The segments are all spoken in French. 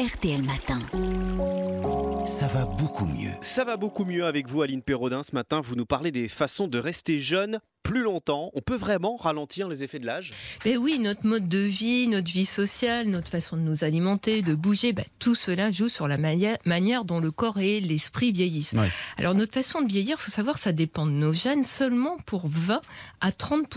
RTL Matin. Ça va beaucoup mieux. Ça va beaucoup mieux avec vous, Aline Perraudin. Ce matin, vous nous parlez des façons de rester jeune plus longtemps. On peut vraiment ralentir les effets de l'âge? Ben oui, notre mode de vie, notre vie sociale, notre façon de nous alimenter, de bouger, ben, tout cela joue sur la manière, manière dont le corps et l'esprit vieillissent. Ouais. Alors notre façon de vieillir, il faut savoir, ça dépend de nos gènes seulement pour 20 à 30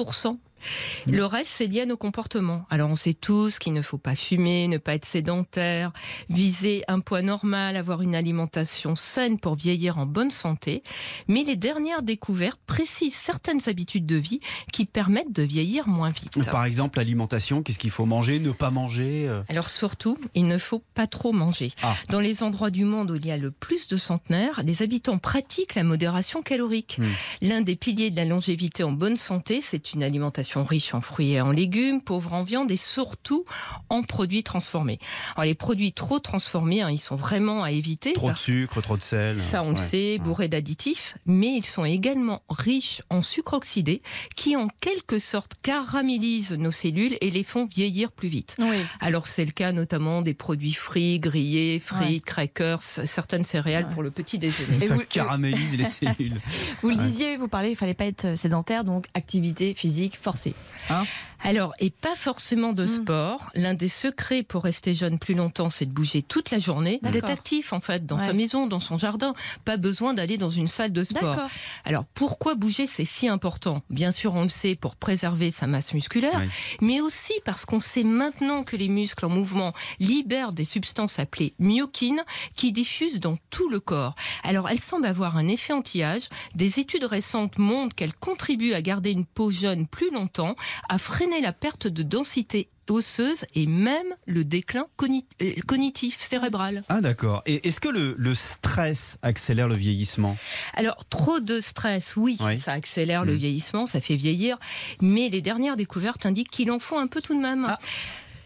le reste, c'est lié à nos comportements. Alors, on sait tous qu'il ne faut pas fumer, ne pas être sédentaire, viser un poids normal, avoir une alimentation saine pour vieillir en bonne santé. Mais les dernières découvertes précisent certaines habitudes de vie qui permettent de vieillir moins vite. Par exemple, l'alimentation, qu'est-ce qu'il faut manger, ne pas manger euh Alors surtout, il ne faut pas trop manger. Ah. Dans les endroits du monde où il y a le plus de centenaires, les habitants pratiquent la modération calorique. Hmm. L'un des piliers de la longévité en bonne santé, c'est une alimentation riche en fruits et en légumes, pauvre en viande et surtout en produits transformés. Alors les produits trop transformés, hein, ils sont vraiment à éviter. Trop de sucre, trop de sel. ça, on le Ouais. sait, bourrés d'additifs, mais ils sont également riches en sucre oxydé qui, en quelque sorte, caramélisent nos cellules et les font vieillir plus vite. Oui. Alors c'est le cas notamment des produits frits, grillés, frites, crackers, certaines céréales Ouais. pour le petit déjeuner. Et Ça vous- caramélise les cellules. Vous le disiez, vous parlez, il fallait pas être sédentaire, donc activité physique forcée. Hein? Alors, et pas forcément de Mm. sport. L'un des secrets pour rester jeune plus longtemps, c'est de bouger toute la journée, d'être actif en fait dans Ouais. sa maison, dans son jardin. Pas besoin d'aller dans une salle de sport. D'accord. Alors, pourquoi bouger, c'est si important? Bien sûr, on le sait pour préserver sa masse musculaire, Oui. mais aussi parce qu'on sait maintenant que les muscles en mouvement libèrent des substances appelées myokines qui diffusent dans tout le corps. Alors, elles semblent avoir un effet anti-âge. Des études récentes montrent qu'elles contribuent à garder une peau jeune plus longtemps, à freiner la perte de densité osseuse et même le déclin euh, cognitif cérébral. Ah d'accord. Et est-ce que le, le stress accélère le vieillissement? Alors, trop de stress, oui, Oui. ça accélère le Mm. vieillissement, ça fait vieillir, mais les dernières découvertes indiquent qu'il en faut un peu tout de même. Ah.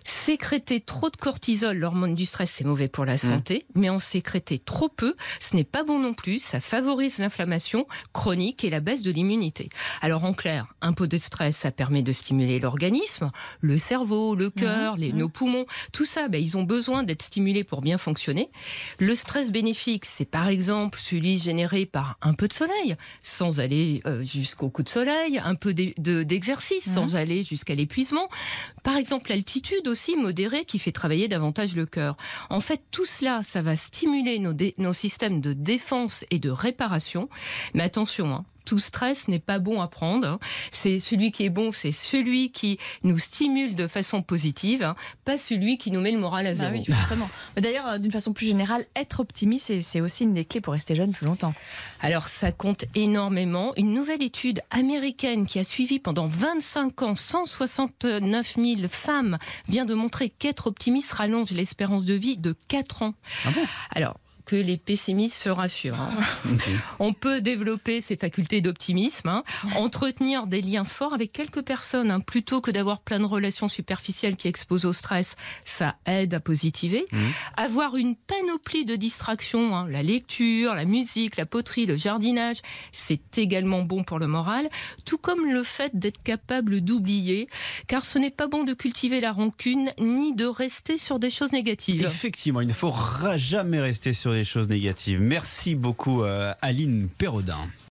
Sécréter trop de cortisol, l'hormone du stress, c'est mauvais pour la santé, mais en sécréter trop peu, ce n'est pas bon non plus, ça favorise l'inflammation chronique et la baisse de l'immunité. Alors en clair, un peu de stress, ça permet de stimuler l'organisme, le cerveau, le cœur, les, nos poumons, tout ça, ben, ils ont besoin d'être stimulés pour bien fonctionner. Le stress bénéfique, c'est par exemple celui généré par un peu de soleil, sans aller euh, jusqu'au coup de soleil, un peu d'e- de- d'exercice, sans aller jusqu'à l'épuisement. Par exemple, l'altitude aussi modérée qui fait travailler davantage le cœur. En fait, tout cela, ça va stimuler nos, nos systèmes de défense et de réparation. Mais attention, hein, tout stress n'est pas bon à prendre. hein. C'est celui qui est bon, c'est celui qui nous stimule de façon positive, hein, pas celui qui nous met le moral à Bah zéro. oui, forcément. Mais D'ailleurs, euh, d'une façon plus générale, être optimiste, c'est- c'est aussi une des clés pour rester jeune plus longtemps. Alors ça compte énormément. Une nouvelle étude américaine qui a suivi pendant 25 ans 169 000 femmes vient de montrer qu'être optimiste rallonge l'espérance de vie de 4 ans. Ah bon? Alors que les pessimistes se rassurent. hein. On peut développer ses facultés d'optimisme, hein, entretenir des liens forts avec quelques personnes, hein, plutôt que d'avoir plein de relations superficielles qui exposent au stress. Ça aide à positiver. Avoir une panoplie de distractions, la lecture, la musique, la poterie, le jardinage, c'est également bon pour le moral, tout comme le fait d'être capable d'oublier, car ce n'est pas bon de cultiver la rancune ni de rester sur des choses négatives. Effectivement, il ne faut ra- jamais rester sur les choses négatives. Merci beaucoup euh, Aline Perraudin.